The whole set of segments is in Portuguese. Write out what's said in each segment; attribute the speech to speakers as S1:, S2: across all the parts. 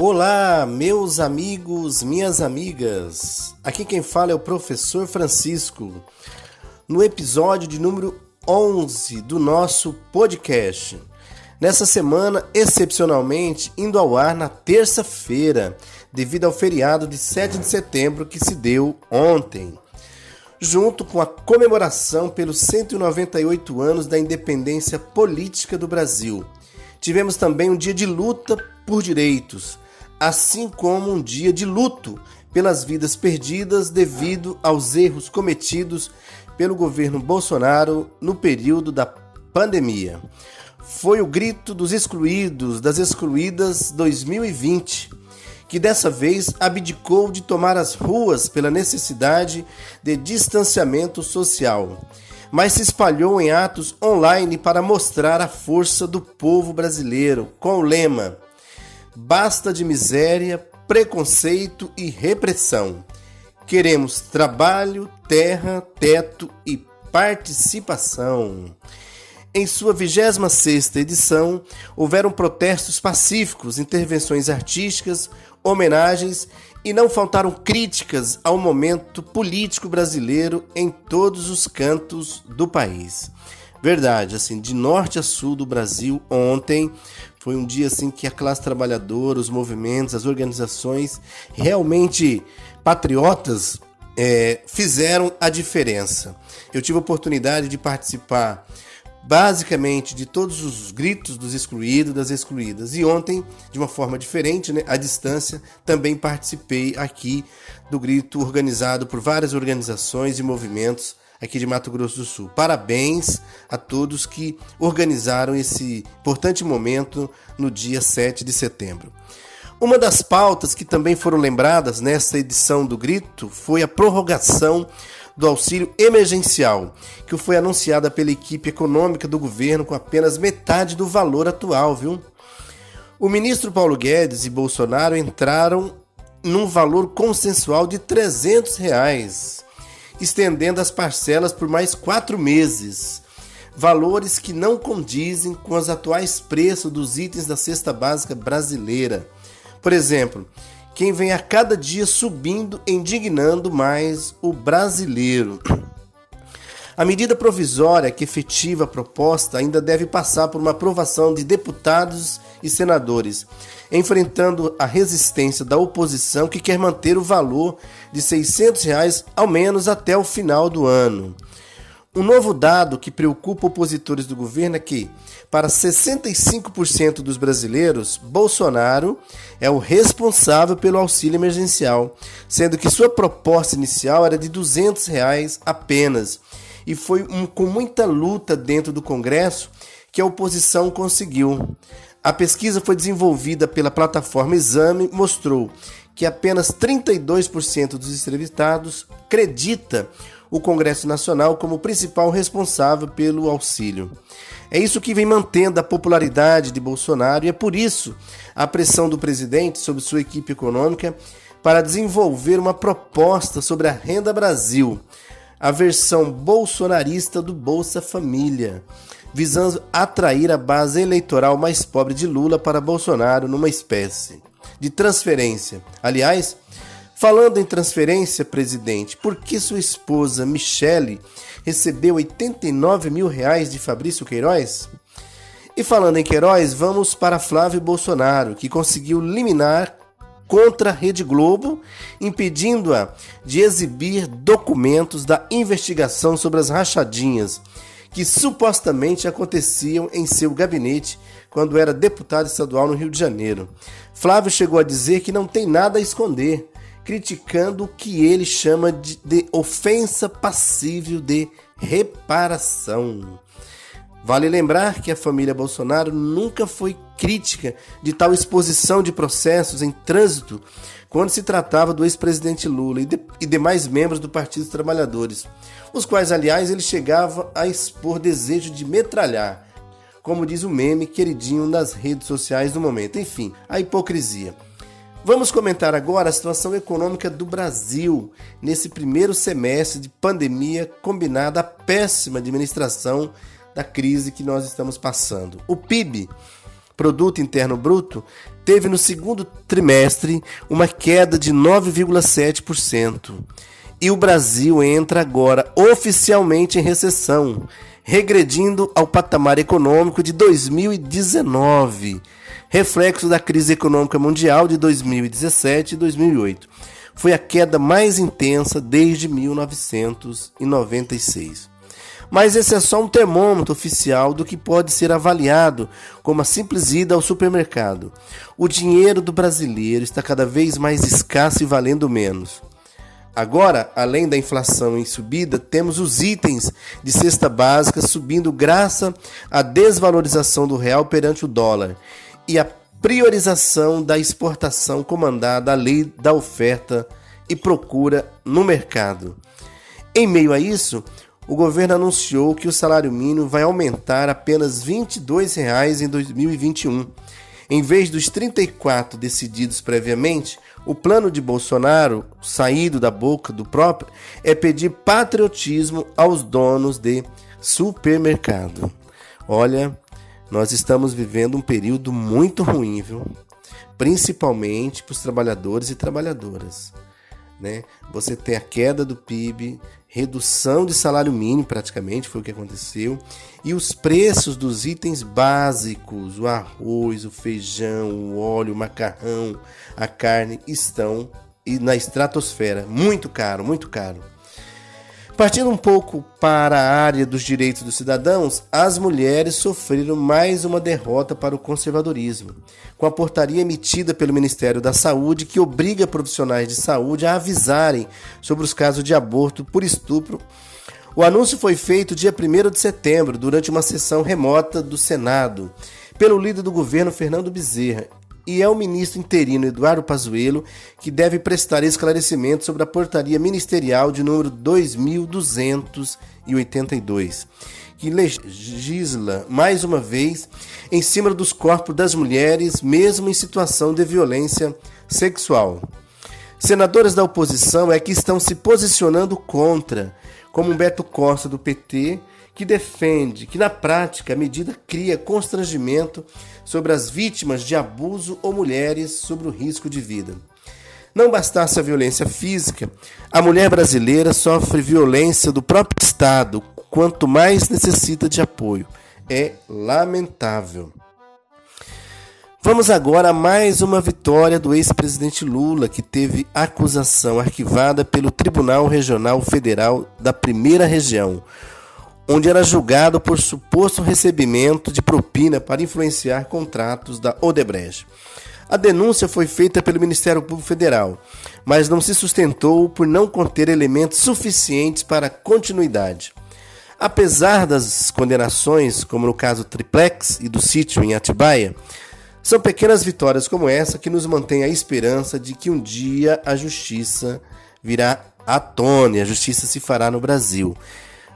S1: Olá, meus amigos, minhas amigas. Aqui quem fala é o professor Francisco. No episódio de número 11 do nosso podcast. Nessa semana, excepcionalmente, indo ao ar na terça-feira, devido ao feriado de 7 de setembro que se deu ontem, junto com a comemoração pelos 198 anos da independência política do Brasil. Tivemos também um dia de luta por direitos, assim como um dia de luto pelas vidas perdidas devido aos erros cometidos pelo governo Bolsonaro no período da pandemia. Foi o grito dos excluídos, das excluídas 2020, que dessa vez abdicou de tomar as ruas pela necessidade de distanciamento social, mas se espalhou em atos online para mostrar a força do povo brasileiro, com o lema: Basta de miséria, preconceito e repressão. Queremos trabalho, terra, teto e participação. Em sua 26 edição, houveram protestos pacíficos, intervenções artísticas, homenagens e não faltaram críticas ao momento político brasileiro em todos os cantos do país. Verdade, assim, de norte a sul do Brasil, ontem foi um dia assim que a classe trabalhadora, os movimentos, as organizações realmente patriotas é, fizeram a diferença. Eu tive a oportunidade de participar basicamente de todos os gritos dos excluídos, das excluídas. E ontem, de uma forma diferente, né, à distância, também participei aqui do grito organizado por várias organizações e movimentos aqui de Mato Grosso do Sul. Parabéns a todos que organizaram esse importante momento no dia 7 de setembro. Uma das pautas que também foram lembradas nesta edição do Grito foi a prorrogação do auxílio emergencial, que foi anunciada pela equipe econômica do governo com apenas metade do valor atual, viu? O ministro Paulo Guedes e Bolsonaro entraram num valor consensual de 300 reais, estendendo as parcelas por mais quatro meses. Valores que não condizem com os atuais preços dos itens da cesta básica brasileira. Por exemplo, quem vem a cada dia subindo, indignando mais o brasileiro. A medida provisória que efetiva a proposta ainda deve passar por uma aprovação de deputados e senadores, enfrentando a resistência da oposição que quer manter o valor de 600 reais ao menos até o final do ano. Um novo dado que preocupa opositores do governo é que, para 65% dos brasileiros, Bolsonaro é o responsável pelo auxílio emergencial, sendo que sua proposta inicial era de 200 reais apenas. E foi um, com muita luta dentro do Congresso que a oposição conseguiu. A pesquisa foi desenvolvida pela plataforma Exame mostrou que apenas 32% dos entrevistados acredita o Congresso Nacional como principal responsável pelo auxílio. É isso que vem mantendo a popularidade de Bolsonaro e é por isso a pressão do presidente sobre sua equipe econômica para desenvolver uma proposta sobre a Renda Brasil, a versão bolsonarista do Bolsa Família, visando atrair a base eleitoral mais pobre de Lula para Bolsonaro numa espécie de transferência. Aliás, Falando em transferência, presidente, por que sua esposa Michele recebeu 89 mil reais de Fabrício Queiroz? E falando em Queiroz, vamos para Flávio Bolsonaro, que conseguiu liminar contra a Rede Globo, impedindo-a de exibir documentos da investigação sobre as rachadinhas que supostamente aconteciam em seu gabinete quando era deputado estadual no Rio de Janeiro. Flávio chegou a dizer que não tem nada a esconder criticando o que ele chama de, de ofensa passível de reparação. Vale lembrar que a família Bolsonaro nunca foi crítica de tal exposição de processos em trânsito quando se tratava do ex-presidente Lula e, de, e demais membros do Partido dos Trabalhadores, os quais, aliás, ele chegava a expor desejo de metralhar, como diz o meme queridinho nas redes sociais do momento. Enfim, a hipocrisia. Vamos comentar agora a situação econômica do Brasil nesse primeiro semestre de pandemia combinada à péssima administração da crise que nós estamos passando. O PIB produto interno bruto, teve no segundo trimestre uma queda de 9,7%. E o Brasil entra agora oficialmente em recessão, regredindo ao patamar econômico de 2019, reflexo da crise econômica mundial de 2017 e 2008. Foi a queda mais intensa desde 1996. Mas esse é só um termômetro oficial do que pode ser avaliado como a simples ida ao supermercado. O dinheiro do brasileiro está cada vez mais escasso e valendo menos. Agora, além da inflação em subida, temos os itens de cesta básica subindo graças à desvalorização do real perante o dólar e a priorização da exportação comandada à lei da oferta e procura no mercado. Em meio a isso, o governo anunciou que o salário mínimo vai aumentar apenas R$ 22,00 em 2021. Em vez dos 34 decididos previamente, o plano de Bolsonaro, saído da boca do próprio, é pedir patriotismo aos donos de supermercado. Olha, nós estamos vivendo um período muito ruim, viu? Principalmente para os trabalhadores e trabalhadoras. Né? Você tem a queda do PIB, redução de salário mínimo, praticamente foi o que aconteceu, e os preços dos itens básicos, o arroz, o feijão, o óleo, o macarrão, a carne, estão na estratosfera. Muito caro, muito caro. Partindo um pouco para a área dos direitos dos cidadãos, as mulheres sofreram mais uma derrota para o conservadorismo, com a portaria emitida pelo Ministério da Saúde que obriga profissionais de saúde a avisarem sobre os casos de aborto por estupro. O anúncio foi feito dia 1 de setembro, durante uma sessão remota do Senado, pelo líder do governo Fernando Bezerra, e é o ministro interino Eduardo Pazuello que deve prestar esclarecimento sobre a portaria ministerial de número 2282, que legisla mais uma vez em cima dos corpos das mulheres, mesmo em situação de violência sexual. Senadores da oposição é que estão se posicionando contra, como Humberto Costa do PT, que defende que na prática a medida cria constrangimento sobre as vítimas de abuso ou mulheres sobre o risco de vida. Não bastasse a violência física, a mulher brasileira sofre violência do próprio Estado, quanto mais necessita de apoio. É lamentável. Vamos agora a mais uma vitória do ex-presidente Lula, que teve acusação arquivada pelo Tribunal Regional Federal da Primeira Região onde era julgado por suposto recebimento de propina para influenciar contratos da Odebrecht. A denúncia foi feita pelo Ministério Público Federal, mas não se sustentou por não conter elementos suficientes para continuidade. Apesar das condenações, como no caso Triplex e do sítio em Atibaia, são pequenas vitórias como essa que nos mantêm a esperança de que um dia a justiça virá à tona e a justiça se fará no Brasil.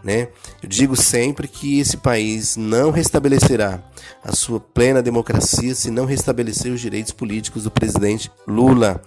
S1: Né? Eu digo sempre que esse país não restabelecerá a sua plena democracia se não restabelecer os direitos políticos do presidente Lula,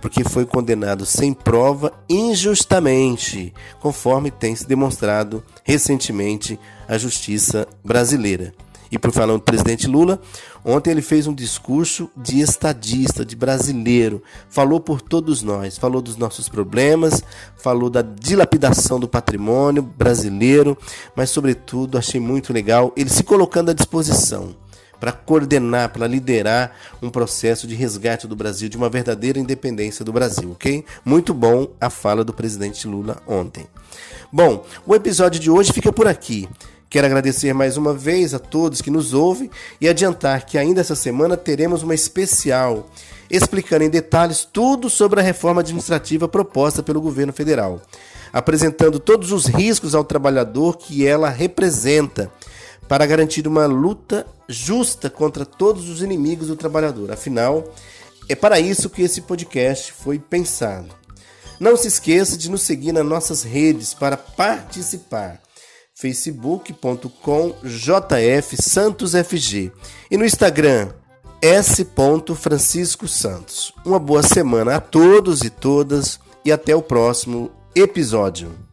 S1: porque foi condenado sem prova injustamente, conforme tem se demonstrado recentemente a justiça brasileira. E por falar do presidente Lula, ontem ele fez um discurso de estadista, de brasileiro. Falou por todos nós, falou dos nossos problemas, falou da dilapidação do patrimônio brasileiro, mas sobretudo achei muito legal ele se colocando à disposição para coordenar, para liderar um processo de resgate do Brasil, de uma verdadeira independência do Brasil, ok? Muito bom a fala do presidente Lula ontem. Bom, o episódio de hoje fica por aqui. Quero agradecer mais uma vez a todos que nos ouvem e adiantar que ainda essa semana teremos uma especial explicando em detalhes tudo sobre a reforma administrativa proposta pelo governo federal, apresentando todos os riscos ao trabalhador que ela representa para garantir uma luta justa contra todos os inimigos do trabalhador. Afinal, é para isso que esse podcast foi pensado. Não se esqueça de nos seguir nas nossas redes para participar facebook.com jfsantosfg e no Instagram s. Francisco Santos. Uma boa semana a todos e todas e até o próximo episódio.